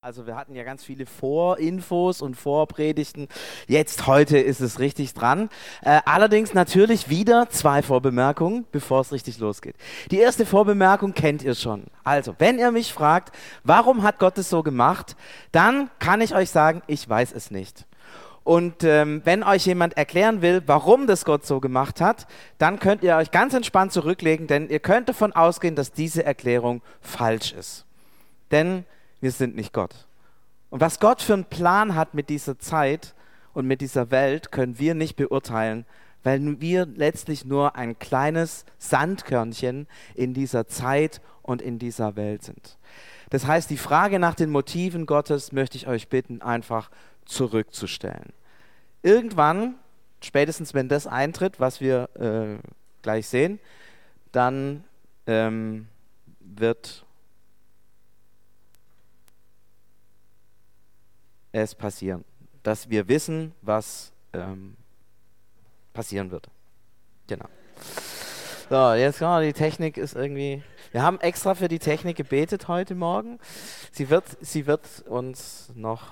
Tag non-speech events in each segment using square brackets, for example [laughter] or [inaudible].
Also wir hatten ja ganz viele Vorinfos und Vorpredigten. Jetzt heute ist es richtig dran. Äh, allerdings natürlich wieder zwei Vorbemerkungen, bevor es richtig losgeht. Die erste Vorbemerkung kennt ihr schon. Also, wenn ihr mich fragt, warum hat Gott es so gemacht, dann kann ich euch sagen, ich weiß es nicht. Und ähm, wenn euch jemand erklären will, warum das Gott so gemacht hat, dann könnt ihr euch ganz entspannt zurücklegen, denn ihr könnt davon ausgehen, dass diese Erklärung falsch ist. Denn wir sind nicht Gott. Und was Gott für einen Plan hat mit dieser Zeit und mit dieser Welt, können wir nicht beurteilen, weil wir letztlich nur ein kleines Sandkörnchen in dieser Zeit und in dieser Welt sind. Das heißt, die Frage nach den Motiven Gottes möchte ich euch bitten, einfach zurückzustellen. Irgendwann, spätestens wenn das eintritt, was wir äh, gleich sehen, dann ähm, wird es passieren, dass wir wissen, was ähm, passieren wird. Genau. So, jetzt genau, die Technik ist irgendwie. Wir haben extra für die Technik gebetet heute Morgen. Sie wird, sie wird uns noch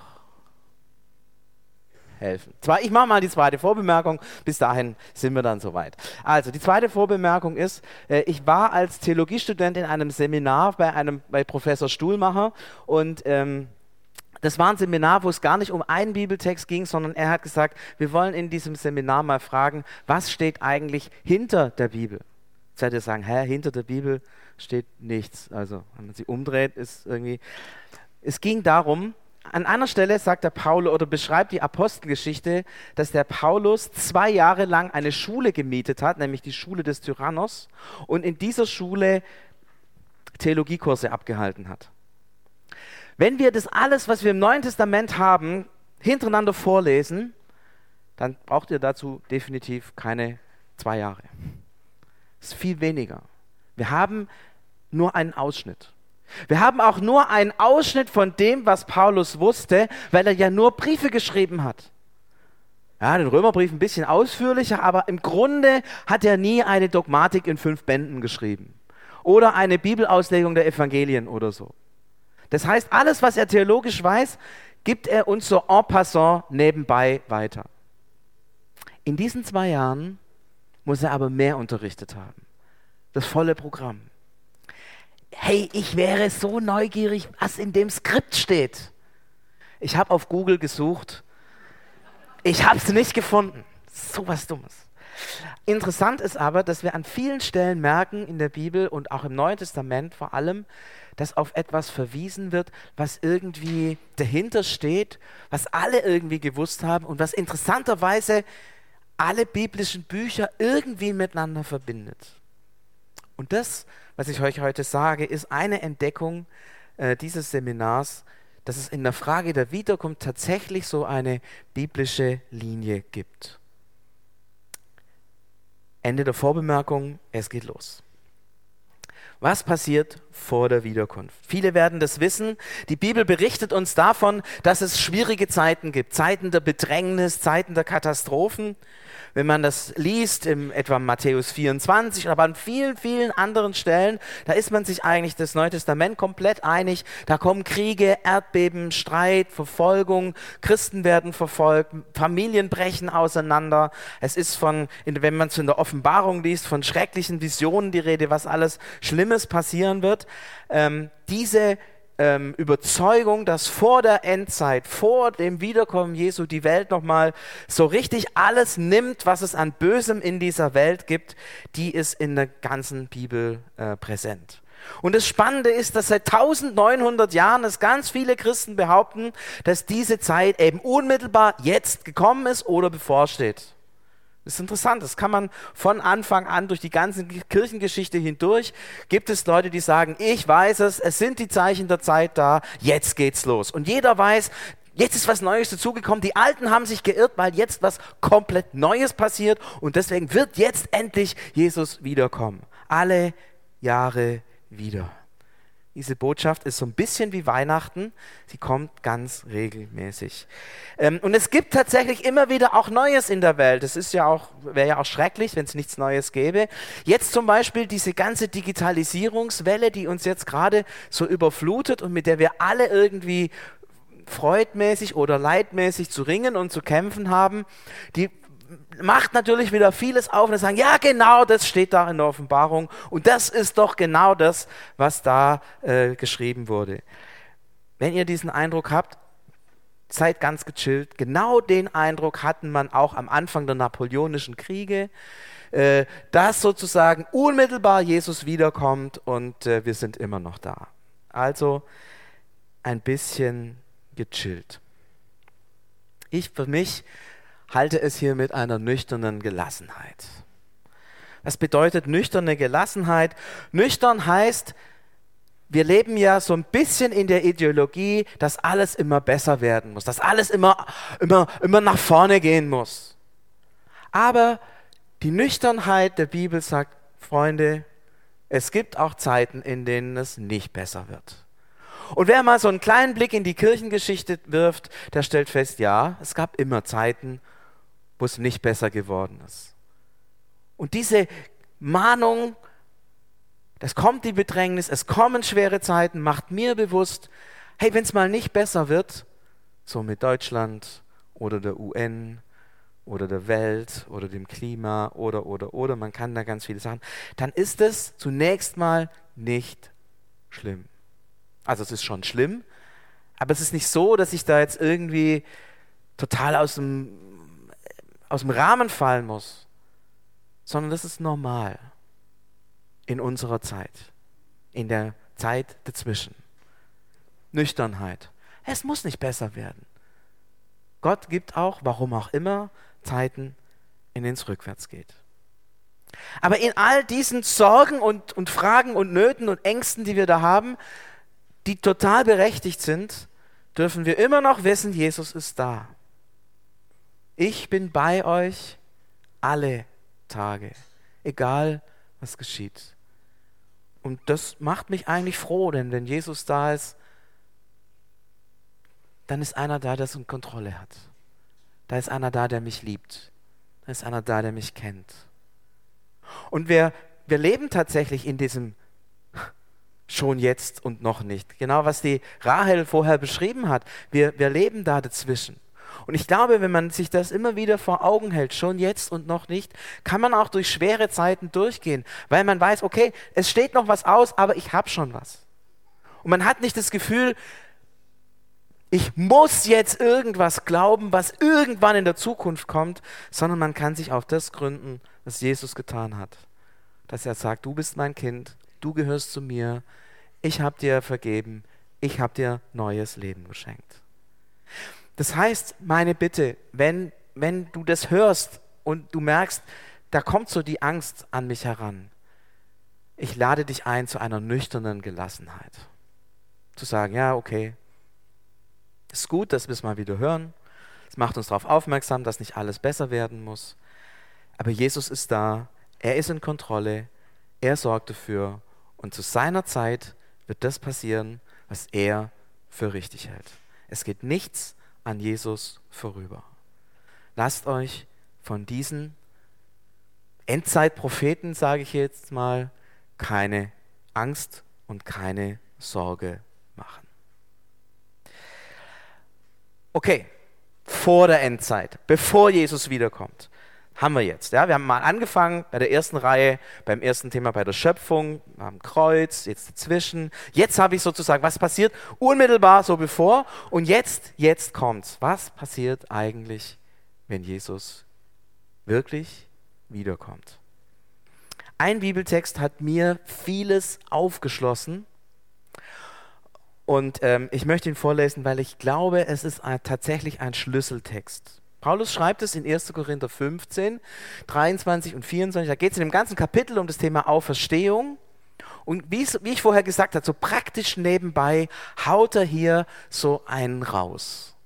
helfen. Zwar, ich mache mal die zweite Vorbemerkung, bis dahin sind wir dann soweit. Also, die zweite Vorbemerkung ist, äh, ich war als Theologiestudent in einem Seminar bei, einem, bei Professor Stuhlmacher und ähm, das war ein Seminar, wo es gar nicht um einen Bibeltext ging, sondern er hat gesagt, wir wollen in diesem Seminar mal fragen, was steht eigentlich hinter der Bibel? Jetzt ihr sagen, hä, hinter der Bibel steht nichts. Also, wenn man sie umdreht, ist irgendwie. Es ging darum, an einer Stelle sagt der Paulus oder beschreibt die Apostelgeschichte, dass der Paulus zwei Jahre lang eine Schule gemietet hat, nämlich die Schule des Tyrannos, und in dieser Schule Theologiekurse abgehalten hat. Wenn wir das alles, was wir im Neuen Testament haben, hintereinander vorlesen, dann braucht ihr dazu definitiv keine zwei Jahre. Das ist viel weniger. Wir haben nur einen Ausschnitt. Wir haben auch nur einen Ausschnitt von dem, was Paulus wusste, weil er ja nur Briefe geschrieben hat. Ja, den Römerbrief ein bisschen ausführlicher, aber im Grunde hat er nie eine Dogmatik in fünf Bänden geschrieben. Oder eine Bibelauslegung der Evangelien oder so. Das heißt, alles, was er theologisch weiß, gibt er uns so en passant nebenbei weiter. In diesen zwei Jahren muss er aber mehr unterrichtet haben. Das volle Programm. Hey, ich wäre so neugierig, was in dem Skript steht. Ich habe auf Google gesucht. Ich habe es nicht gefunden. So was Dummes. Interessant ist aber, dass wir an vielen Stellen merken in der Bibel und auch im Neuen Testament vor allem, dass auf etwas verwiesen wird, was irgendwie dahinter steht, was alle irgendwie gewusst haben und was interessanterweise alle biblischen Bücher irgendwie miteinander verbindet. Und das, was ich euch heute sage, ist eine Entdeckung äh, dieses Seminars, dass es in der Frage der Wiederkunft tatsächlich so eine biblische Linie gibt. Ende der Vorbemerkung, es geht los. Was passiert vor der Wiederkunft? Viele werden das wissen. Die Bibel berichtet uns davon, dass es schwierige Zeiten gibt, Zeiten der Bedrängnis, Zeiten der Katastrophen wenn man das liest, im etwa Matthäus 24, aber an vielen, vielen anderen Stellen, da ist man sich eigentlich das Neue Testament komplett einig. Da kommen Kriege, Erdbeben, Streit, Verfolgung, Christen werden verfolgt, Familien brechen auseinander. Es ist von, wenn man es in der Offenbarung liest, von schrecklichen Visionen die Rede, was alles Schlimmes passieren wird. Ähm, diese ähm, Überzeugung, dass vor der Endzeit, vor dem Wiederkommen Jesu die Welt nochmal so richtig alles nimmt, was es an Bösem in dieser Welt gibt, die ist in der ganzen Bibel äh, präsent. Und das Spannende ist, dass seit 1900 Jahren es ganz viele Christen behaupten, dass diese Zeit eben unmittelbar jetzt gekommen ist oder bevorsteht. Das ist interessant, das kann man von Anfang an durch die ganze Kirchengeschichte hindurch, gibt es Leute, die sagen, ich weiß es, es sind die Zeichen der Zeit da, jetzt geht's los. Und jeder weiß, jetzt ist was Neues dazugekommen, die Alten haben sich geirrt, weil jetzt was komplett Neues passiert und deswegen wird jetzt endlich Jesus wiederkommen. Alle Jahre wieder. Diese Botschaft ist so ein bisschen wie Weihnachten. Sie kommt ganz regelmäßig. Ähm, und es gibt tatsächlich immer wieder auch Neues in der Welt. Das ist ja auch, wäre ja auch schrecklich, wenn es nichts Neues gäbe. Jetzt zum Beispiel diese ganze Digitalisierungswelle, die uns jetzt gerade so überflutet und mit der wir alle irgendwie freudmäßig oder leidmäßig zu ringen und zu kämpfen haben, die macht natürlich wieder vieles auf und sagen, ja genau, das steht da in der Offenbarung und das ist doch genau das, was da äh, geschrieben wurde. Wenn ihr diesen Eindruck habt, seid ganz gechillt. Genau den Eindruck hatten man auch am Anfang der napoleonischen Kriege, äh, dass sozusagen unmittelbar Jesus wiederkommt und äh, wir sind immer noch da. Also ein bisschen gechillt. Ich für mich halte es hier mit einer nüchternen Gelassenheit. Was bedeutet nüchterne Gelassenheit? Nüchtern heißt, wir leben ja so ein bisschen in der Ideologie, dass alles immer besser werden muss, dass alles immer, immer, immer nach vorne gehen muss. Aber die Nüchternheit der Bibel sagt, Freunde, es gibt auch Zeiten, in denen es nicht besser wird. Und wer mal so einen kleinen Blick in die Kirchengeschichte wirft, der stellt fest, ja, es gab immer Zeiten, wo es nicht besser geworden ist. Und diese Mahnung, es kommt die Bedrängnis, es kommen schwere Zeiten, macht mir bewusst, hey, wenn es mal nicht besser wird, so mit Deutschland oder der UN oder der Welt oder dem Klima oder, oder, oder, man kann da ganz viele Sachen, dann ist es zunächst mal nicht schlimm. Also es ist schon schlimm, aber es ist nicht so, dass ich da jetzt irgendwie total aus dem, aus dem Rahmen fallen muss, sondern das ist normal in unserer Zeit, in der Zeit dazwischen. Nüchternheit. Es muss nicht besser werden. Gott gibt auch, warum auch immer, Zeiten, in denen es rückwärts geht. Aber in all diesen Sorgen und, und Fragen und Nöten und Ängsten, die wir da haben, die total berechtigt sind, dürfen wir immer noch wissen, Jesus ist da. Ich bin bei euch alle Tage, egal was geschieht. Und das macht mich eigentlich froh, denn wenn Jesus da ist, dann ist einer da, der es in Kontrolle hat. Da ist einer da, der mich liebt. Da ist einer da, der mich kennt. Und wir, wir leben tatsächlich in diesem schon jetzt und noch nicht. Genau was die Rahel vorher beschrieben hat. Wir, wir leben da dazwischen. Und ich glaube, wenn man sich das immer wieder vor Augen hält, schon jetzt und noch nicht, kann man auch durch schwere Zeiten durchgehen, weil man weiß, okay, es steht noch was aus, aber ich habe schon was. Und man hat nicht das Gefühl, ich muss jetzt irgendwas glauben, was irgendwann in der Zukunft kommt, sondern man kann sich auf das gründen, was Jesus getan hat. Dass er sagt, du bist mein Kind, du gehörst zu mir, ich habe dir vergeben, ich habe dir neues Leben geschenkt. Das heißt, meine Bitte, wenn, wenn du das hörst und du merkst, da kommt so die Angst an mich heran, ich lade dich ein zu einer nüchternen Gelassenheit. Zu sagen, ja, okay, ist gut, dass wir es mal wieder hören. Es macht uns darauf aufmerksam, dass nicht alles besser werden muss. Aber Jesus ist da, er ist in Kontrolle, er sorgt dafür und zu seiner Zeit wird das passieren, was er für richtig hält. Es geht nichts an Jesus vorüber. Lasst euch von diesen Endzeitpropheten, sage ich jetzt mal, keine Angst und keine Sorge machen. Okay, vor der Endzeit, bevor Jesus wiederkommt haben wir jetzt. Ja? Wir haben mal angefangen bei der ersten Reihe, beim ersten Thema bei der Schöpfung, am Kreuz, jetzt dazwischen. Jetzt habe ich sozusagen, was passiert unmittelbar so bevor und jetzt, jetzt kommt's. Was passiert eigentlich, wenn Jesus wirklich wiederkommt? Ein Bibeltext hat mir vieles aufgeschlossen und ähm, ich möchte ihn vorlesen, weil ich glaube, es ist ein, tatsächlich ein Schlüsseltext. Paulus schreibt es in 1. Korinther 15, 23 und 24. Da geht es in dem ganzen Kapitel um das Thema Auferstehung. Und wie, ich vorher gesagt habe, so praktisch nebenbei haut er hier so einen raus.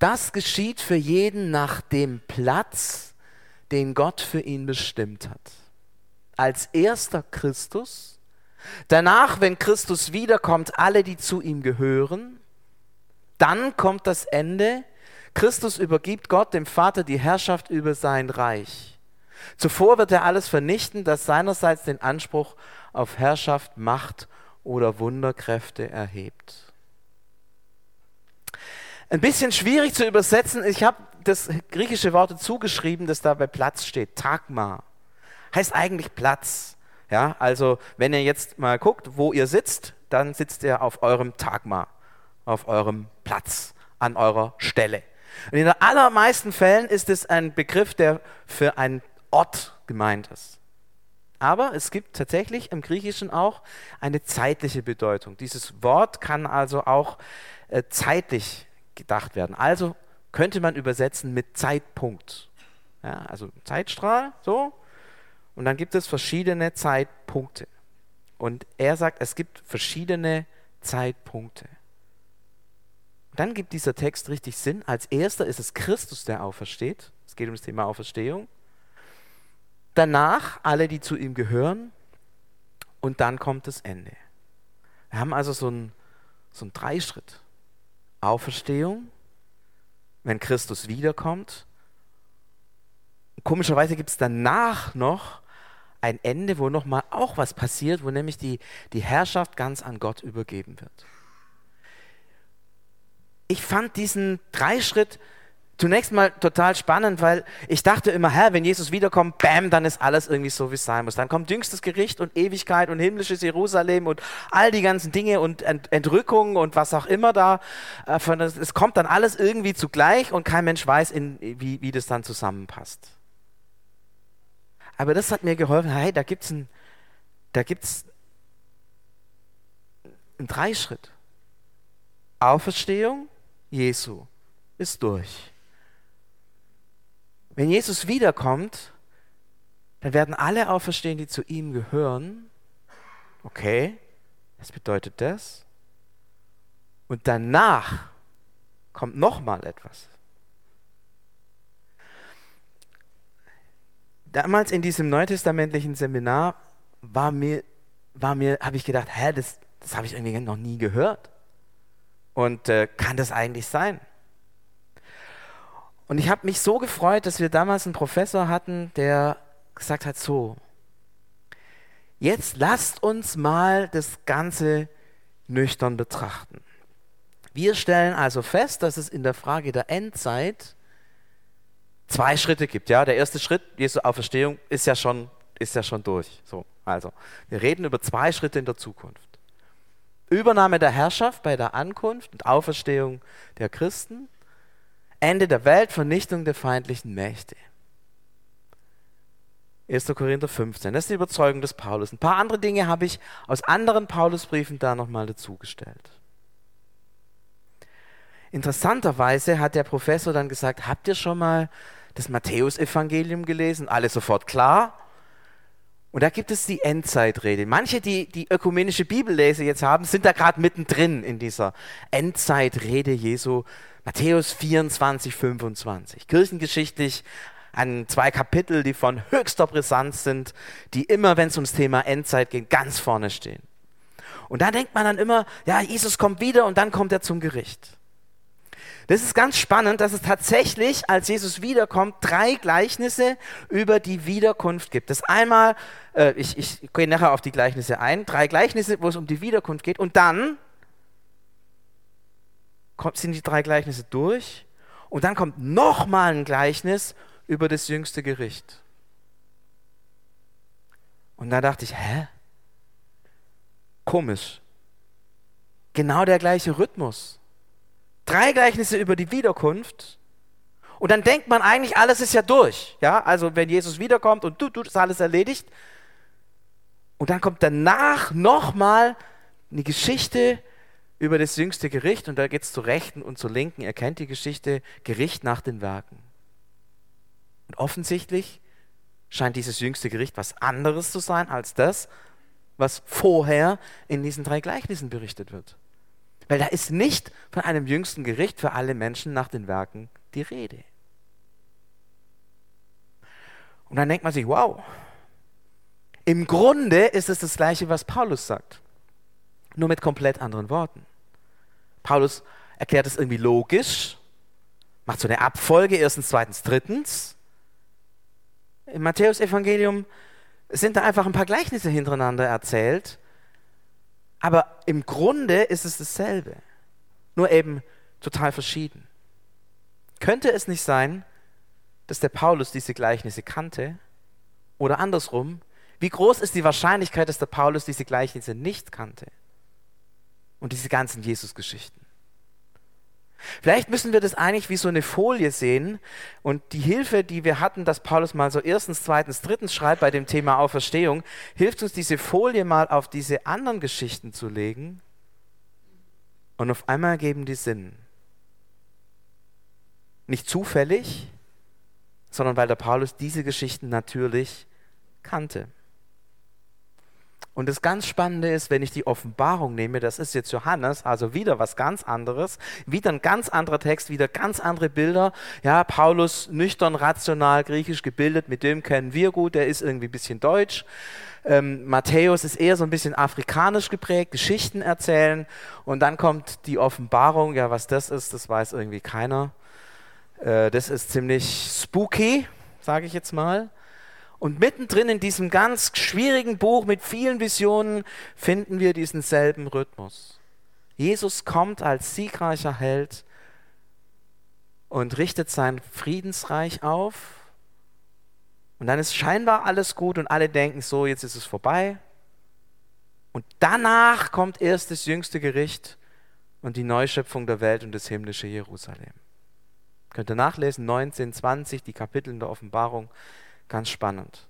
Das geschieht für jeden nach dem Platz, den Gott für ihn bestimmt hat. Als erster Christus, danach, wenn Christus wiederkommt, alle, die zu ihm gehören, dann kommt das Ende, Christus übergibt Gott, dem Vater, die Herrschaft über sein Reich. Zuvor wird er alles vernichten, das seinerseits den Anspruch auf Herrschaft, Macht oder Wunderkräfte erhebt. Ein bisschen schwierig zu übersetzen. Ich habe das griechische Wort zugeschrieben, das da bei Platz steht. Tagma. Heißt eigentlich Platz. Ja, also wenn ihr jetzt mal guckt, wo ihr sitzt, dann sitzt ihr auf eurem Tagma, auf eurem Platz, an eurer Stelle. Und in den allermeisten Fällen ist es ein Begriff, der für einen Ort gemeint ist. Aber es gibt tatsächlich im Griechischen auch eine zeitliche Bedeutung. Dieses Wort kann also auch äh, zeitlich gedacht werden. Also könnte man übersetzen mit Zeitpunkt. Ja, also Zeitstrahl, so. Und dann gibt es verschiedene Zeitpunkte. Und er sagt, es gibt verschiedene Zeitpunkte. Dann gibt dieser Text richtig Sinn. Als erster ist es Christus, der aufersteht. Es geht um das Thema Auferstehung. Danach alle, die zu ihm gehören. Und dann kommt das Ende. Wir haben also so einen, so einen Dreischritt. Auferstehung, wenn Christus wiederkommt. Komischerweise gibt es danach noch ein Ende, wo nochmal auch was passiert, wo nämlich die, die Herrschaft ganz an Gott übergeben wird. Ich fand diesen Dreischritt zunächst mal total spannend, weil ich dachte immer, Herr, wenn Jesus wiederkommt, bam, dann ist alles irgendwie so, wie es sein muss. Dann kommt jüngstes Gericht und Ewigkeit und himmlisches Jerusalem und all die ganzen Dinge und Entrückung und was auch immer da. Äh, es kommt dann alles irgendwie zugleich und kein Mensch weiß, in, wie, wie das dann zusammenpasst. Aber das hat mir geholfen, hey, da gibt es einen, einen Dreischritt. Auferstehung Jesu ist durch. Wenn Jesus wiederkommt, dann werden alle auferstehen, die zu ihm gehören. Okay, was bedeutet das? Und danach kommt noch mal etwas. Damals in diesem neutestamentlichen Seminar war mir, war mir, habe ich gedacht, hä, das, das habe ich irgendwie noch nie gehört. Und äh, kann das eigentlich sein? Und ich habe mich so gefreut, dass wir damals einen Professor hatten, der gesagt hat, so, jetzt lasst uns mal das Ganze nüchtern betrachten. Wir stellen also fest, dass es in der Frage der Endzeit zwei Schritte gibt. Ja, der erste Schritt, Jesu Auferstehung, ist ja schon, ist ja schon durch. So, also, wir reden über zwei Schritte in der Zukunft. Übernahme der Herrschaft bei der Ankunft und Auferstehung der Christen Ende der Welt, Vernichtung der feindlichen Mächte. 1. Korinther 15, das ist die Überzeugung des Paulus. Ein paar andere Dinge habe ich aus anderen Paulusbriefen da nochmal dazugestellt. Interessanterweise hat der Professor dann gesagt, habt ihr schon mal das Matthäusevangelium gelesen? Alle sofort klar. Und da gibt es die Endzeitrede. Manche, die die ökumenische Bibellese jetzt haben, sind da gerade mittendrin in dieser Endzeitrede Jesu Matthäus 24, 25. Kirchengeschichtlich an zwei Kapitel, die von höchster Brisanz sind, die immer, wenn es ums Thema Endzeit geht, ganz vorne stehen. Und da denkt man dann immer, ja, Jesus kommt wieder und dann kommt er zum Gericht. Das ist ganz spannend, dass es tatsächlich, als Jesus wiederkommt, drei Gleichnisse über die Wiederkunft gibt. Das einmal, äh, ich, ich gehe nachher auf die Gleichnisse ein, drei Gleichnisse, wo es um die Wiederkunft geht. Und dann kommt, sind die drei Gleichnisse durch und dann kommt nochmal ein Gleichnis über das jüngste Gericht. Und da dachte ich, hä? Komisch. Genau der gleiche Rhythmus. Drei Gleichnisse über die Wiederkunft. Und dann denkt man eigentlich, alles ist ja durch. Ja, also wenn Jesus wiederkommt und du, du, ist alles erledigt. Und dann kommt danach nochmal eine Geschichte über das jüngste Gericht und da geht es zur Rechten und zur Linken. Er kennt die Geschichte, Gericht nach den Werken. Und offensichtlich scheint dieses jüngste Gericht was anderes zu sein als das, was vorher in diesen drei Gleichnissen berichtet wird. Weil da ist nicht von einem jüngsten Gericht für alle Menschen nach den Werken die Rede. Und dann denkt man sich, wow, im Grunde ist es das gleiche, was Paulus sagt nur mit komplett anderen Worten. Paulus erklärt es irgendwie logisch, macht so eine Abfolge, erstens, zweitens, drittens. Im Matthäusevangelium sind da einfach ein paar Gleichnisse hintereinander erzählt, aber im Grunde ist es dasselbe. Nur eben total verschieden. Könnte es nicht sein, dass der Paulus diese Gleichnisse kannte? Oder andersrum, wie groß ist die Wahrscheinlichkeit, dass der Paulus diese Gleichnisse nicht kannte? Und diese ganzen Jesus-Geschichten. Vielleicht müssen wir das eigentlich wie so eine Folie sehen und die Hilfe, die wir hatten, dass Paulus mal so erstens, zweitens, drittens schreibt bei dem Thema Auferstehung, hilft uns diese Folie mal auf diese anderen Geschichten zu legen und auf einmal geben die Sinn. Nicht zufällig, sondern weil der Paulus diese Geschichten natürlich kannte. Und das ganz Spannende ist, wenn ich die Offenbarung nehme, das ist jetzt Johannes, also wieder was ganz anderes, wieder ein ganz anderer Text, wieder ganz andere Bilder. Ja, Paulus nüchtern, rational, griechisch gebildet, mit dem kennen wir gut, der ist irgendwie ein bisschen deutsch. Ähm, Matthäus ist eher so ein bisschen afrikanisch geprägt, Geschichten erzählen. Und dann kommt die Offenbarung, ja, was das ist, das weiß irgendwie keiner. Äh, das ist ziemlich spooky, sage ich jetzt mal. Und mittendrin in diesem ganz schwierigen Buch mit vielen Visionen finden wir diesen selben Rhythmus. Jesus kommt als siegreicher Held und richtet sein Friedensreich auf. Und dann ist scheinbar alles gut und alle denken so, jetzt ist es vorbei. Und danach kommt erst das jüngste Gericht und die Neuschöpfung der Welt und das himmlische Jerusalem. Könnt ihr nachlesen, 19, 20, die Kapitel in der Offenbarung. Ganz spannend.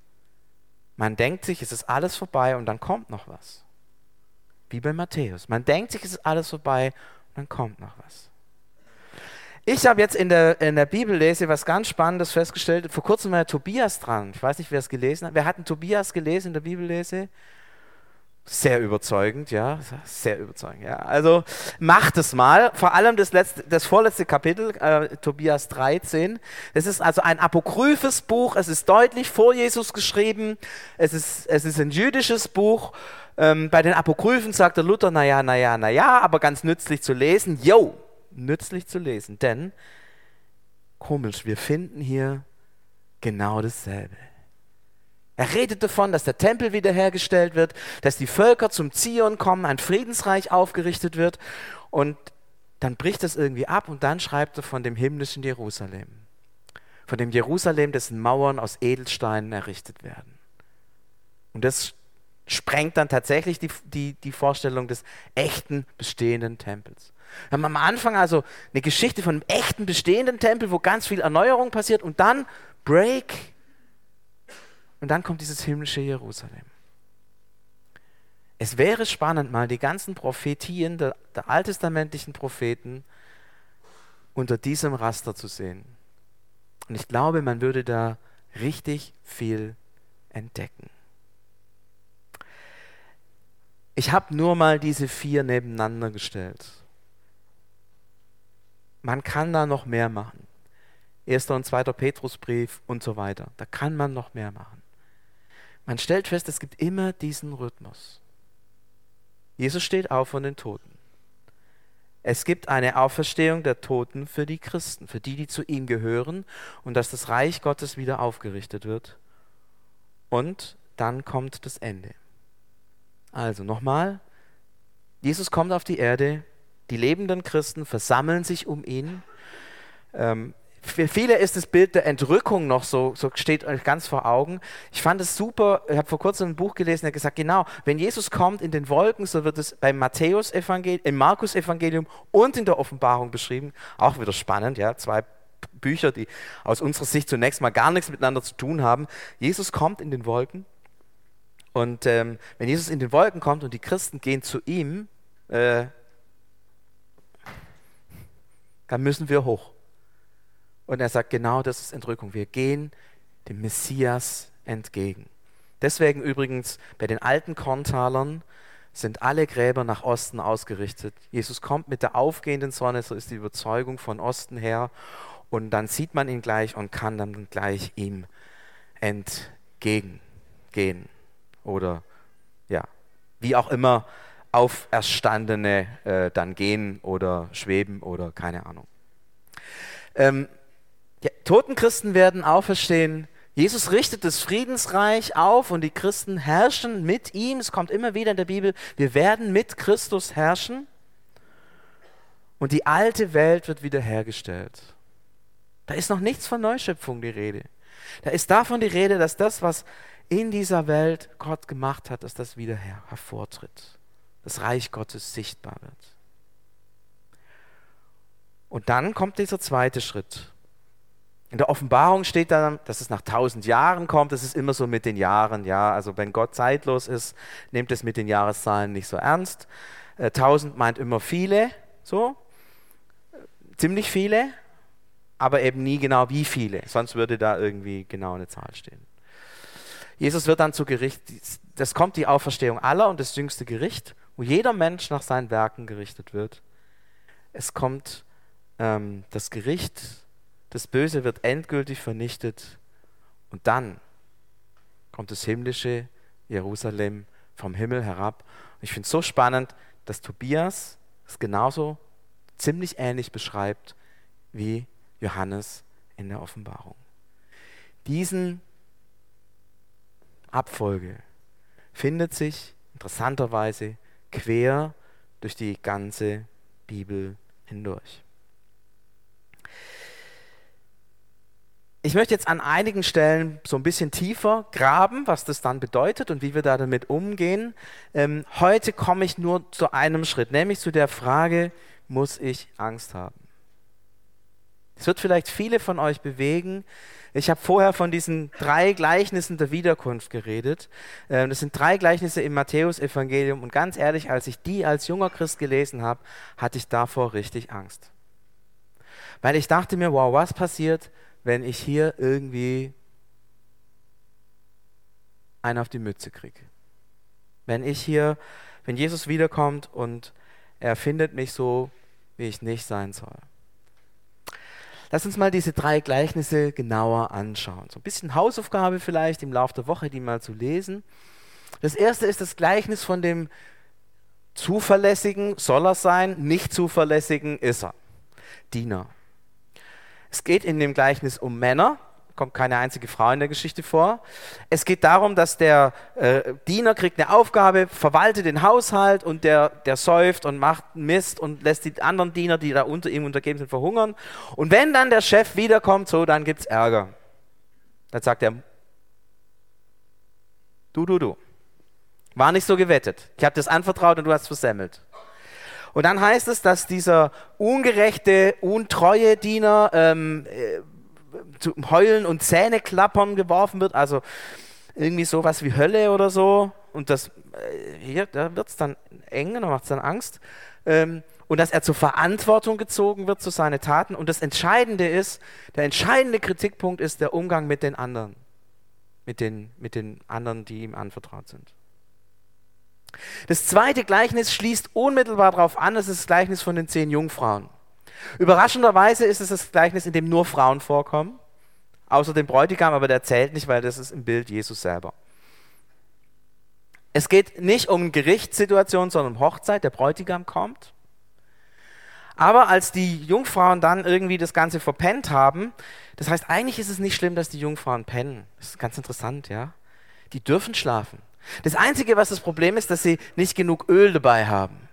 Man denkt sich, es ist alles vorbei und dann kommt noch was. Wie bei Matthäus. Man denkt sich, es ist alles vorbei und dann kommt noch was. Ich habe jetzt in der, in der Bibellese was ganz Spannendes festgestellt. Vor kurzem war Tobias dran. Ich weiß nicht, wer es gelesen hat. Wer hat einen Tobias gelesen in der Bibellese? Sehr überzeugend, ja, sehr überzeugend. Ja. Also macht es mal. Vor allem das, letzte, das vorletzte Kapitel, äh, Tobias 13. Es ist also ein apokryphes Buch. Es ist deutlich vor Jesus geschrieben. Es ist, es ist ein jüdisches Buch. Ähm, bei den Apokryphen sagt der Luther, naja, naja, naja, aber ganz nützlich zu lesen. Jo, nützlich zu lesen. Denn, komisch, wir finden hier genau dasselbe. Er redet davon, dass der Tempel wiederhergestellt wird, dass die Völker zum Zion kommen, ein Friedensreich aufgerichtet wird und dann bricht das irgendwie ab und dann schreibt er von dem himmlischen Jerusalem. Von dem Jerusalem, dessen Mauern aus Edelsteinen errichtet werden. Und das sprengt dann tatsächlich die, die, die Vorstellung des echten bestehenden Tempels. Wir haben am Anfang also eine Geschichte von einem echten bestehenden Tempel, wo ganz viel Erneuerung passiert und dann Break, und dann kommt dieses himmlische Jerusalem. Es wäre spannend, mal die ganzen Prophetien der, der alttestamentlichen Propheten unter diesem Raster zu sehen. Und ich glaube, man würde da richtig viel entdecken. Ich habe nur mal diese vier nebeneinander gestellt. Man kann da noch mehr machen. Erster und zweiter Petrusbrief und so weiter. Da kann man noch mehr machen. Man stellt fest, es gibt immer diesen Rhythmus. Jesus steht auf von den Toten. Es gibt eine Auferstehung der Toten für die Christen, für die, die zu ihm gehören und dass das Reich Gottes wieder aufgerichtet wird. Und dann kommt das Ende. Also nochmal, Jesus kommt auf die Erde, die lebenden Christen versammeln sich um ihn. Ähm, für viele ist das Bild der Entrückung noch so, so steht euch ganz vor Augen. Ich fand es super, ich habe vor kurzem ein Buch gelesen, der gesagt, genau, wenn Jesus kommt in den Wolken, so wird es beim Matthäus Evangelium, im Markus Evangelium und in der Offenbarung beschrieben. Auch wieder spannend, ja, zwei Bücher, die aus unserer Sicht zunächst mal gar nichts miteinander zu tun haben. Jesus kommt in den Wolken und ähm, wenn Jesus in den Wolken kommt und die Christen gehen zu ihm, äh, dann müssen wir hoch. Und er sagt, genau das ist Entrückung. Wir gehen dem Messias entgegen. Deswegen übrigens bei den alten Korntalern sind alle Gräber nach Osten ausgerichtet. Jesus kommt mit der aufgehenden Sonne, so ist die Überzeugung von Osten her. Und dann sieht man ihn gleich und kann dann gleich ihm entgegengehen. Oder ja, wie auch immer Auferstandene äh, dann gehen oder schweben oder keine Ahnung. Ähm, ja, Totenchristen werden auferstehen. Jesus richtet das Friedensreich auf und die Christen herrschen mit ihm. Es kommt immer wieder in der Bibel, wir werden mit Christus herrschen. und die alte Welt wird wiederhergestellt. Da ist noch nichts von Neuschöpfung die Rede. Da ist davon die Rede, dass das, was in dieser Welt Gott gemacht hat, dass das wieder her hervortritt. Das Reich Gottes sichtbar wird. Und dann kommt dieser zweite Schritt. In der Offenbarung steht dann, dass es nach tausend Jahren kommt. Das ist immer so mit den Jahren. Ja, also wenn Gott zeitlos ist, nehmt es mit den Jahreszahlen nicht so ernst. Äh, tausend meint immer viele, so ziemlich viele, aber eben nie genau wie viele. Sonst würde da irgendwie genau eine Zahl stehen. Jesus wird dann zu Gericht. Das kommt die Auferstehung aller und das jüngste Gericht, wo jeder Mensch nach seinen Werken gerichtet wird. Es kommt ähm, das Gericht das Böse wird endgültig vernichtet und dann kommt das himmlische Jerusalem vom Himmel herab. Und ich finde es so spannend, dass Tobias es genauso ziemlich ähnlich beschreibt wie Johannes in der Offenbarung. Diesen Abfolge findet sich interessanterweise quer durch die ganze Bibel hindurch. Ich möchte jetzt an einigen Stellen so ein bisschen tiefer graben, was das dann bedeutet und wie wir da damit umgehen. Ähm, heute komme ich nur zu einem Schritt, nämlich zu der Frage, muss ich Angst haben? Es wird vielleicht viele von euch bewegen. Ich habe vorher von diesen drei Gleichnissen der Wiederkunft geredet. Ähm, das sind drei Gleichnisse im Matthäusevangelium und ganz ehrlich, als ich die als junger Christ gelesen habe, hatte ich davor richtig Angst. Weil ich dachte mir, wow, was passiert, wenn ich hier irgendwie einen auf die Mütze kriege. Wenn ich hier, wenn Jesus wiederkommt und er findet mich so, wie ich nicht sein soll. Lass uns mal diese drei Gleichnisse genauer anschauen. So ein bisschen Hausaufgabe vielleicht im Laufe der Woche, die mal zu lesen. Das erste ist das Gleichnis von dem zuverlässigen, soll er sein, nicht zuverlässigen ist er. Diener. Es geht in dem Gleichnis um Männer, kommt keine einzige Frau in der Geschichte vor. Es geht darum, dass der äh, Diener kriegt eine Aufgabe, verwaltet den Haushalt und der, der säuft und macht Mist und lässt die anderen Diener, die da unter ihm untergeben sind, verhungern. Und wenn dann der Chef wiederkommt, so, dann gibt es Ärger. Dann sagt er, du, du, du, war nicht so gewettet. Ich habe das anvertraut und du hast versemmelt. Und dann heißt es, dass dieser ungerechte, untreue Diener ähm, äh, zum Heulen und Zähneklappern geworfen wird, also irgendwie sowas wie Hölle oder so. Und das, äh, hier, da wird es dann eng, da macht es dann Angst. Ähm, und dass er zur Verantwortung gezogen wird zu seinen Taten. Und das Entscheidende ist, der entscheidende Kritikpunkt ist der Umgang mit den anderen. Mit den, mit den anderen, die ihm anvertraut sind. Das zweite Gleichnis schließt unmittelbar darauf an, es ist das Gleichnis von den zehn Jungfrauen. Überraschenderweise ist es das Gleichnis, in dem nur Frauen vorkommen, außer dem Bräutigam, aber der zählt nicht, weil das ist im Bild Jesus selber. Es geht nicht um Gerichtssituation, sondern um Hochzeit, der Bräutigam kommt. Aber als die Jungfrauen dann irgendwie das Ganze verpennt haben, das heißt, eigentlich ist es nicht schlimm, dass die Jungfrauen pennen. Das ist ganz interessant, ja. Die dürfen schlafen. Das Einzige, was das Problem ist, dass sie nicht genug Öl dabei haben.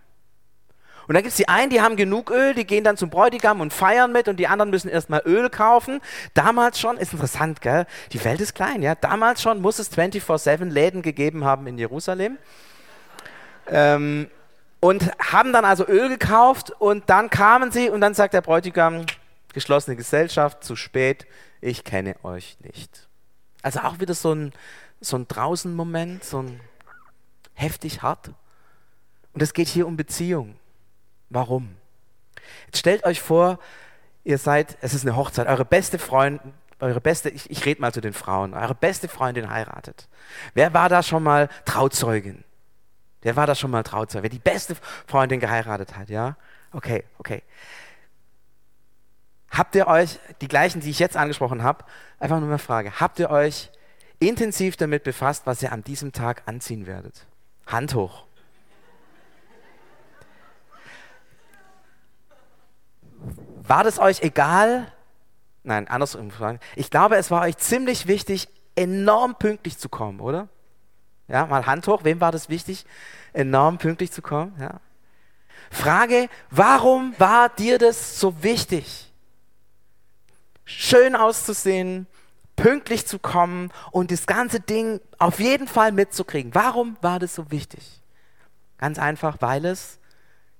Und dann gibt es die einen, die haben genug Öl, die gehen dann zum Bräutigam und feiern mit und die anderen müssen erstmal Öl kaufen. Damals schon, ist interessant, gell? Die Welt ist klein, ja? Damals schon muss es 24-7 Läden gegeben haben in Jerusalem. Ähm, und haben dann also Öl gekauft und dann kamen sie und dann sagt der Bräutigam, geschlossene Gesellschaft, zu spät, ich kenne euch nicht. Also auch wieder so ein, so ein Draußen-Moment, so ein heftig hart. Und es geht hier um Beziehung. Warum? Jetzt stellt euch vor, ihr seid, es ist eine Hochzeit, eure beste Freundin, eure beste, ich, ich rede mal zu den Frauen, eure beste Freundin heiratet. Wer war da schon mal Trauzeugin? Wer war da schon mal Trauzeugin? Wer die beste Freundin geheiratet hat, ja? Okay, okay. Habt ihr euch, die gleichen, die ich jetzt angesprochen habe, einfach nur eine Frage, habt ihr euch intensiv damit befasst, was ihr an diesem Tag anziehen werdet. Hand hoch. War das euch egal? Nein, andersrum. Ich glaube, es war euch ziemlich wichtig, enorm pünktlich zu kommen, oder? Ja, mal Hand hoch. Wem war das wichtig, enorm pünktlich zu kommen? Ja. Frage, warum war dir das so wichtig? Schön auszusehen, pünktlich zu kommen und das ganze Ding auf jeden Fall mitzukriegen. Warum war das so wichtig? Ganz einfach, weil es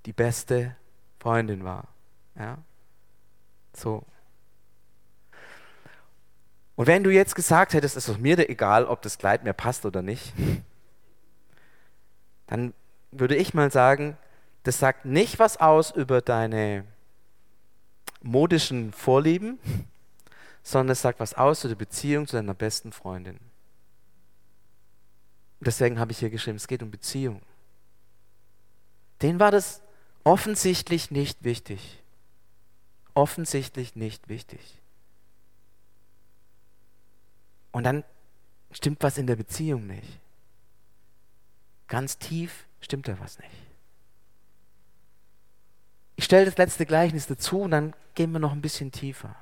die beste Freundin war. Ja? So. Und wenn du jetzt gesagt hättest, ist es mir egal, ob das Kleid mir passt oder nicht, [laughs] dann würde ich mal sagen, das sagt nicht was aus über deine modischen Vorlieben, sondern es sagt was aus über die Beziehung zu deiner besten Freundin. Deswegen habe ich hier geschrieben, es geht um Beziehung. Denen war das offensichtlich nicht wichtig. Offensichtlich nicht wichtig. Und dann stimmt was in der Beziehung nicht. Ganz tief stimmt da was nicht. Ich stelle das letzte Gleichnis dazu und dann gehen wir noch ein bisschen tiefer.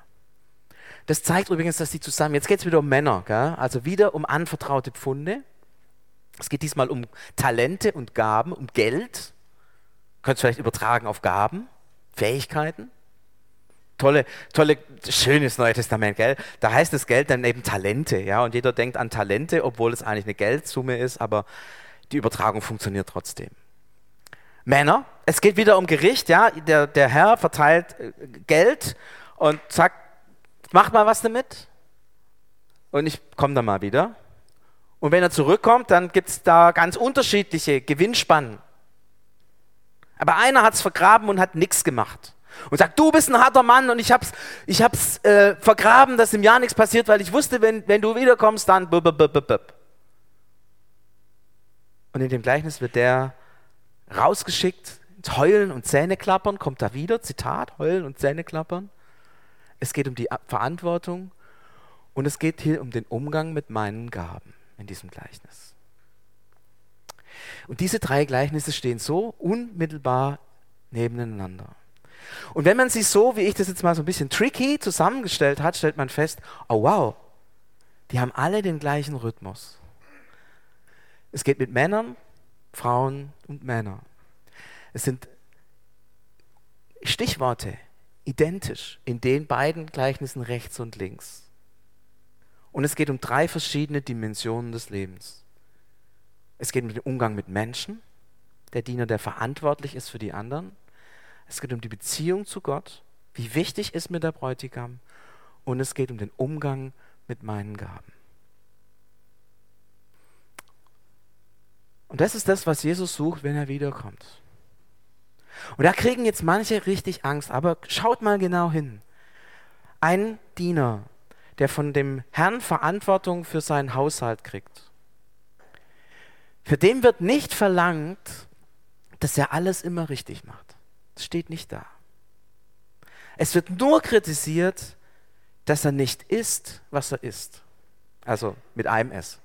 Das zeigt übrigens, dass die zusammen, jetzt geht es wieder um Männer, gell? also wieder um anvertraute Pfunde. Es geht diesmal um Talente und Gaben, um Geld. Könnt ihr vielleicht übertragen auf Gaben, Fähigkeiten. Tolle, tolle, schönes Neue Testament, gell? Da heißt das Geld dann eben Talente, ja, und jeder denkt an Talente, obwohl es eigentlich eine Geldsumme ist, aber die Übertragung funktioniert trotzdem. Männer, es geht wieder um Gericht, ja, der, der Herr verteilt äh, Geld und sagt, mach mal was damit und ich komme dann mal wieder. Und wenn er zurückkommt, dann gibt es da ganz unterschiedliche Gewinnspannen. Aber einer hat es vergraben und hat nichts gemacht. Und sagt, du bist ein harter Mann und ich hab's, ich hab's äh, vergraben, dass im Jahr nichts passiert, weil ich wusste, wenn, wenn du wiederkommst, dann. Und in dem Gleichnis wird der rausgeschickt, Heulen und Zähneklappern, kommt da wieder, Zitat, Heulen und Zähneklappern. Es geht um die Verantwortung und es geht hier um den Umgang mit meinen Gaben in diesem Gleichnis. Und diese drei Gleichnisse stehen so unmittelbar nebeneinander. Und wenn man sie so, wie ich das jetzt mal so ein bisschen tricky zusammengestellt hat, stellt man fest, oh wow, die haben alle den gleichen Rhythmus. Es geht mit Männern, Frauen und Männern. Es sind Stichworte, identisch in den beiden Gleichnissen rechts und links. Und es geht um drei verschiedene Dimensionen des Lebens. Es geht um den Umgang mit Menschen, der Diener, der verantwortlich ist für die anderen. Es geht um die Beziehung zu Gott, wie wichtig ist mir der Bräutigam. Und es geht um den Umgang mit meinen Gaben. Und das ist das, was Jesus sucht, wenn er wiederkommt. Und da kriegen jetzt manche richtig Angst, aber schaut mal genau hin. Ein Diener, der von dem Herrn Verantwortung für seinen Haushalt kriegt, für den wird nicht verlangt, dass er alles immer richtig macht. Das steht nicht da. Es wird nur kritisiert, dass er nicht isst, was er isst. Also mit einem S.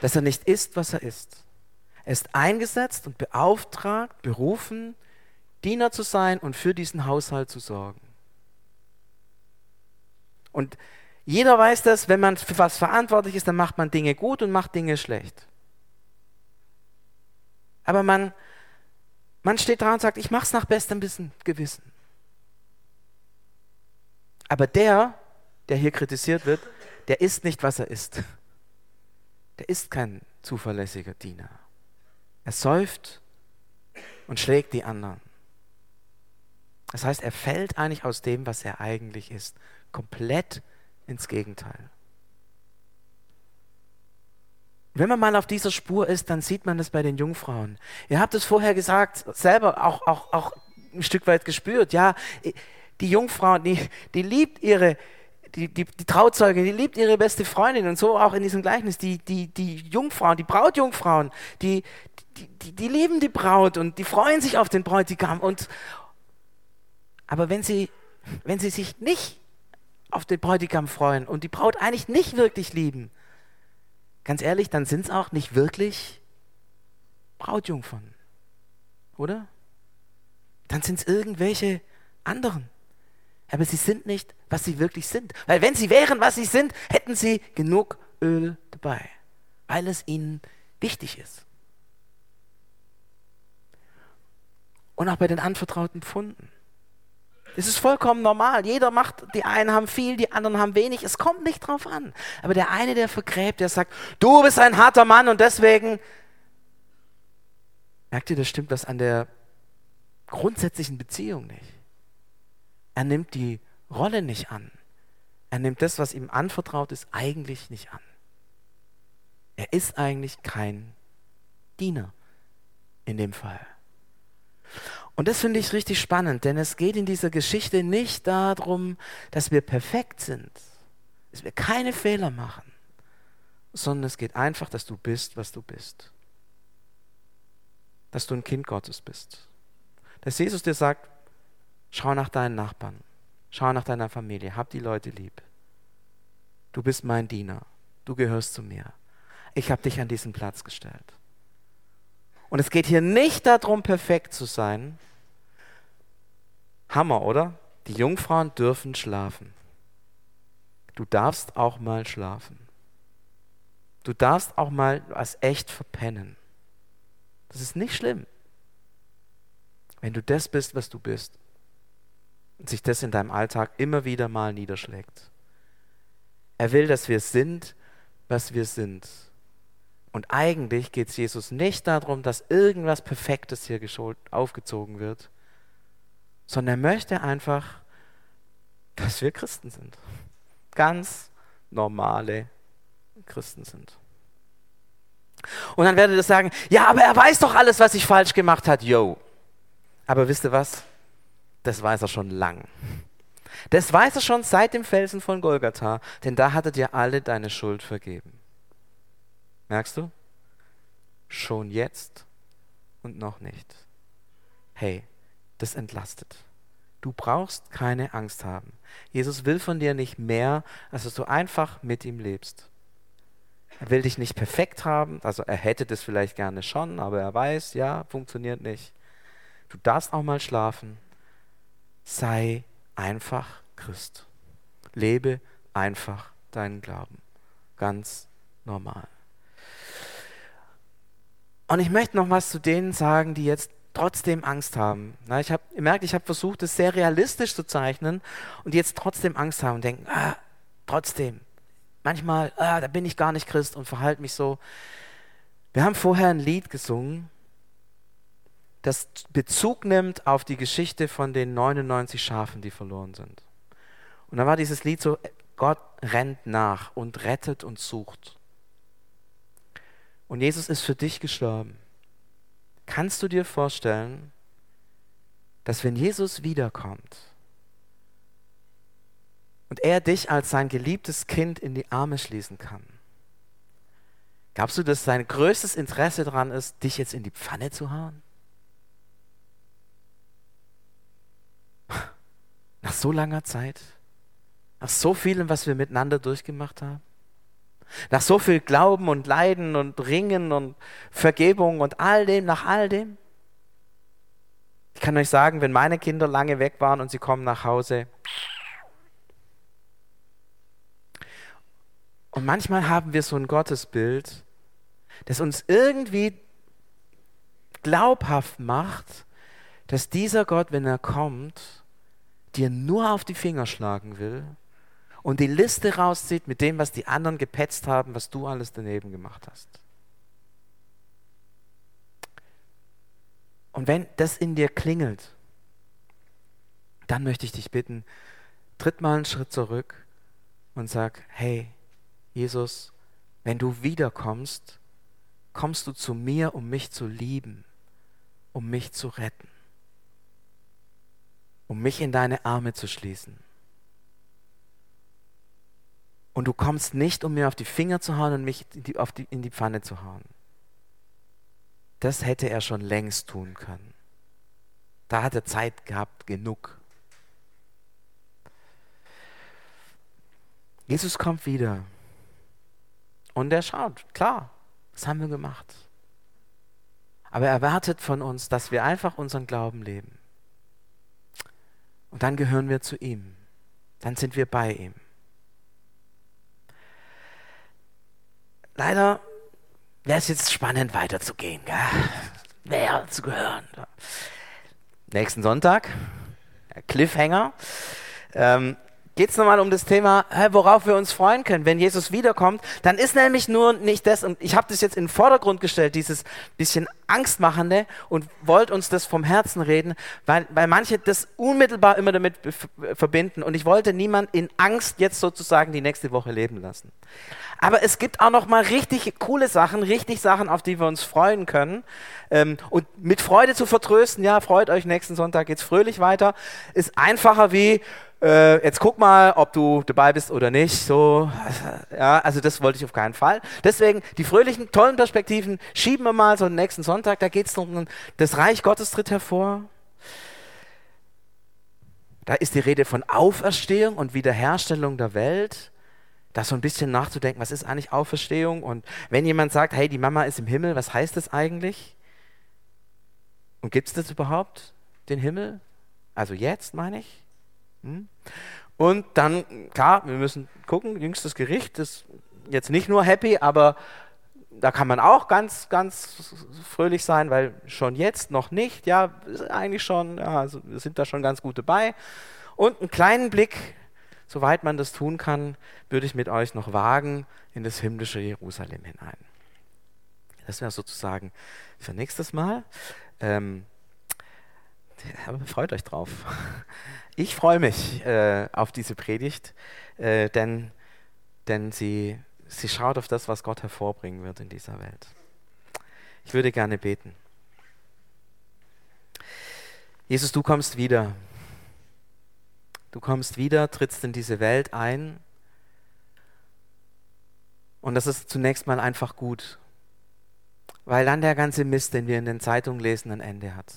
Dass er nicht isst, was er isst. Er ist eingesetzt und beauftragt, berufen, Diener zu sein und für diesen Haushalt zu sorgen. Und jeder weiß das, wenn man für was verantwortlich ist, dann macht man Dinge gut und macht Dinge schlecht. Aber man, man steht dran und sagt, ich mache es nach bestem Gewissen. Aber der, der hier kritisiert wird, der ist nicht, was er ist. Der ist kein zuverlässiger Diener. Er säuft und schlägt die anderen. Das heißt, er fällt eigentlich aus dem, was er eigentlich ist, komplett ins Gegenteil. Wenn man mal auf dieser Spur ist, dann sieht man das bei den Jungfrauen. Ihr habt es vorher gesagt, selber auch, auch, auch ein Stück weit gespürt. Ja, die Jungfrau, die, die liebt ihre, die, die, die Trauzeuge, die liebt ihre beste Freundin und so auch in diesem Gleichnis. Die, die, die Jungfrauen, die Brautjungfrauen, die, die, die, die lieben die Braut und die freuen sich auf den Bräutigam. Und, aber wenn sie, wenn sie sich nicht auf den Bräutigam freuen und die Braut eigentlich nicht wirklich lieben, ganz ehrlich, dann sind es auch nicht wirklich Brautjungfern. Oder? Dann sind es irgendwelche anderen. Aber sie sind nicht, was sie wirklich sind. Weil wenn sie wären, was sie sind, hätten sie genug Öl dabei, weil es ihnen wichtig ist. Und auch bei den anvertrauten Pfunden. Es ist vollkommen normal. Jeder macht, die einen haben viel, die anderen haben wenig. Es kommt nicht drauf an. Aber der eine, der vergräbt, der sagt, du bist ein harter Mann und deswegen. Merkt ihr, das stimmt was an der grundsätzlichen Beziehung nicht. Er nimmt die Rolle nicht an. Er nimmt das, was ihm anvertraut ist, eigentlich nicht an. Er ist eigentlich kein Diener in dem Fall. Und das finde ich richtig spannend, denn es geht in dieser Geschichte nicht darum, dass wir perfekt sind, dass wir keine Fehler machen, sondern es geht einfach, dass du bist, was du bist. Dass du ein Kind Gottes bist. Dass Jesus dir sagt, schau nach deinen Nachbarn, schau nach deiner Familie, hab die Leute lieb. Du bist mein Diener, du gehörst zu mir. Ich habe dich an diesen Platz gestellt. Und es geht hier nicht darum, perfekt zu sein. Hammer, oder? Die Jungfrauen dürfen schlafen. Du darfst auch mal schlafen. Du darfst auch mal als echt verpennen. Das ist nicht schlimm. Wenn du das bist, was du bist und sich das in deinem Alltag immer wieder mal niederschlägt. Er will, dass wir sind, was wir sind. Und eigentlich geht es Jesus nicht darum, dass irgendwas Perfektes hier aufgezogen wird, sondern er möchte einfach, dass wir Christen sind. Ganz normale Christen sind. Und dann werdet ihr sagen, ja, aber er weiß doch alles, was ich falsch gemacht hat, yo. Aber wisst ihr was? Das weiß er schon lang. Das weiß er schon seit dem Felsen von Golgatha, denn da hat er dir alle deine Schuld vergeben. Merkst du? Schon jetzt und noch nicht. Hey, das entlastet. Du brauchst keine Angst haben. Jesus will von dir nicht mehr, als dass du einfach mit ihm lebst. Er will dich nicht perfekt haben, also er hätte das vielleicht gerne schon, aber er weiß, ja, funktioniert nicht. Du darfst auch mal schlafen. Sei einfach Christ. Lebe einfach deinen Glauben. Ganz normal. Und ich möchte noch was zu denen sagen, die jetzt trotzdem Angst haben. Na, ich habe gemerkt, ich habe versucht, es sehr realistisch zu zeichnen und die jetzt trotzdem Angst haben und denken, ah, trotzdem. Manchmal, ah, da bin ich gar nicht Christ und verhalte mich so. Wir haben vorher ein Lied gesungen, das Bezug nimmt auf die Geschichte von den 99 Schafen, die verloren sind. Und da war dieses Lied so, Gott rennt nach und rettet und sucht. Und Jesus ist für dich gestorben. Kannst du dir vorstellen, dass wenn Jesus wiederkommt und er dich als sein geliebtes Kind in die Arme schließen kann, glaubst du, dass sein größtes Interesse daran ist, dich jetzt in die Pfanne zu hauen? Nach so langer Zeit? Nach so vielem, was wir miteinander durchgemacht haben? Nach so viel Glauben und Leiden und Ringen und Vergebung und all dem, nach all dem. Ich kann euch sagen, wenn meine Kinder lange weg waren und sie kommen nach Hause. Und manchmal haben wir so ein Gottesbild, das uns irgendwie glaubhaft macht, dass dieser Gott, wenn er kommt, dir nur auf die Finger schlagen will und die Liste rauszieht mit dem, was die anderen gepetzt haben, was du alles daneben gemacht hast. Und wenn das in dir klingelt, dann möchte ich dich bitten, tritt mal einen Schritt zurück und sag, hey, Jesus, wenn du wiederkommst, kommst du zu mir, um mich zu lieben, um mich zu retten, um mich in deine Arme zu schließen. Und du kommst nicht, um mir auf die Finger zu hauen und mich in die, die, in die Pfanne zu hauen. Das hätte er schon längst tun können. Da hat er Zeit gehabt, genug. Jesus kommt wieder. Und er schaut, klar, das haben wir gemacht. Aber er erwartet von uns, dass wir einfach unseren Glauben leben. Und dann gehören wir zu ihm. Dann sind wir bei ihm. leider wäre es jetzt spannend weiterzugehen, gell? mehr zu gehören. nächsten Sonntag, Cliffhanger, ähm, geht es nochmal um das Thema, worauf wir uns freuen können, wenn Jesus wiederkommt. Dann ist nämlich nur nicht das, und ich habe das jetzt in den Vordergrund gestellt, dieses bisschen Angstmachende und wollte uns das vom Herzen reden, weil, weil manche das unmittelbar immer damit verbinden. Und ich wollte niemand in Angst jetzt sozusagen die nächste Woche leben lassen. Aber es gibt auch noch mal richtig coole Sachen, richtig Sachen, auf die wir uns freuen können. Ähm, und mit Freude zu vertrösten, ja, freut euch, nächsten Sonntag geht's fröhlich weiter, ist einfacher wie, äh, jetzt guck mal, ob du dabei bist oder nicht. So, [laughs] ja, also das wollte ich auf keinen Fall. Deswegen die fröhlichen, tollen Perspektiven schieben wir mal so den nächsten Sonntag. Da geht es um das Reich Gottes tritt hervor. Da ist die Rede von Auferstehung und Wiederherstellung der Welt. Da so ein bisschen nachzudenken, was ist eigentlich Auferstehung? Und wenn jemand sagt, hey, die Mama ist im Himmel, was heißt das eigentlich? Und gibt es das überhaupt, den Himmel? Also jetzt, meine ich? Hm? Und dann, klar, wir müssen gucken, jüngstes Gericht ist jetzt nicht nur happy, aber da kann man auch ganz, ganz fröhlich sein, weil schon jetzt noch nicht, ja, eigentlich schon, ja, also wir sind da schon ganz gut dabei. Und einen kleinen Blick, soweit man das tun kann, würde ich mit euch noch wagen in das himmlische Jerusalem hinein. Das wäre sozusagen für nächstes Mal. Ähm, aber freut euch drauf. Ich freue mich äh, auf diese Predigt, äh, denn, denn sie, sie schaut auf das, was Gott hervorbringen wird in dieser Welt. Ich würde gerne beten. Jesus, du kommst wieder. Du kommst wieder, trittst in diese Welt ein. Und das ist zunächst mal einfach gut, weil dann der ganze Mist, den wir in den Zeitungen lesen, ein Ende hat.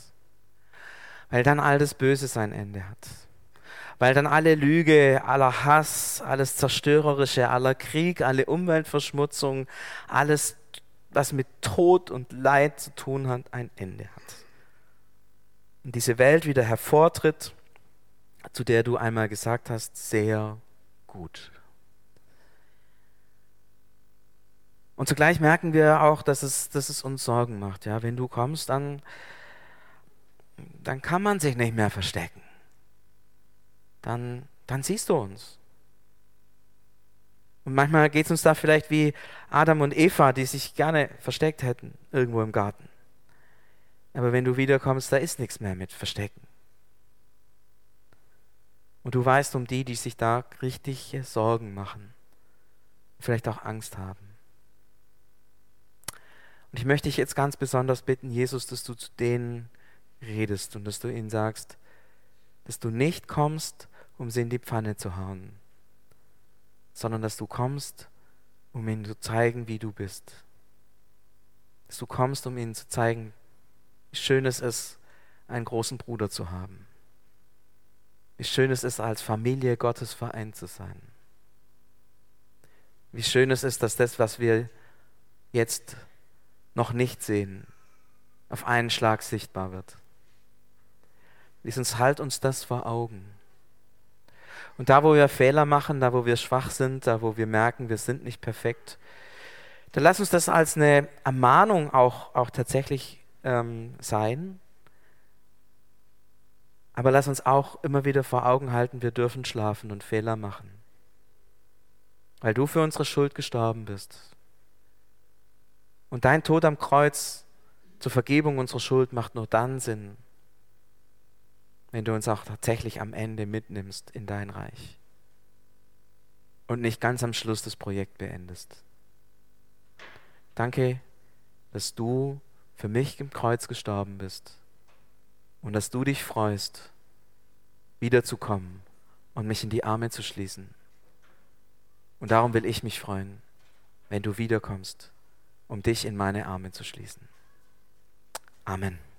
Weil dann all das Böse sein Ende hat weil dann alle Lüge, aller Hass, alles Zerstörerische, aller Krieg, alle Umweltverschmutzung, alles, was mit Tod und Leid zu tun hat, ein Ende hat. Und diese Welt wieder hervortritt, zu der du einmal gesagt hast, sehr gut. Und zugleich merken wir auch, dass es, dass es uns Sorgen macht. Ja, wenn du kommst, dann, dann kann man sich nicht mehr verstecken dann, dann siehst du uns. Und manchmal geht es uns da vielleicht wie Adam und Eva, die sich gerne versteckt hätten irgendwo im Garten. Aber wenn du wiederkommst, da ist nichts mehr mit Verstecken. Und du weißt um die, die sich da richtige Sorgen machen, vielleicht auch Angst haben. Und ich möchte dich jetzt ganz besonders bitten, Jesus, dass du zu denen redest und dass du ihnen sagst, dass du nicht kommst, um sie in die Pfanne zu hauen, sondern dass du kommst, um ihnen zu zeigen, wie du bist. Dass du kommst, um ihnen zu zeigen, wie schön es ist, einen großen Bruder zu haben. Wie schön es ist, als Familie Gottes vereint zu sein. Wie schön es ist, dass das, was wir jetzt noch nicht sehen, auf einen Schlag sichtbar wird. Lies uns, halt uns das vor Augen. Und da, wo wir Fehler machen, da, wo wir schwach sind, da, wo wir merken, wir sind nicht perfekt, dann lass uns das als eine Ermahnung auch, auch tatsächlich ähm, sein. Aber lass uns auch immer wieder vor Augen halten, wir dürfen schlafen und Fehler machen. Weil du für unsere Schuld gestorben bist. Und dein Tod am Kreuz zur Vergebung unserer Schuld macht nur dann Sinn, wenn du uns auch tatsächlich am Ende mitnimmst in dein Reich und nicht ganz am Schluss das Projekt beendest. Danke, dass du für mich im Kreuz gestorben bist und dass du dich freust, wiederzukommen und mich in die Arme zu schließen. Und darum will ich mich freuen, wenn du wiederkommst, um dich in meine Arme zu schließen. Amen.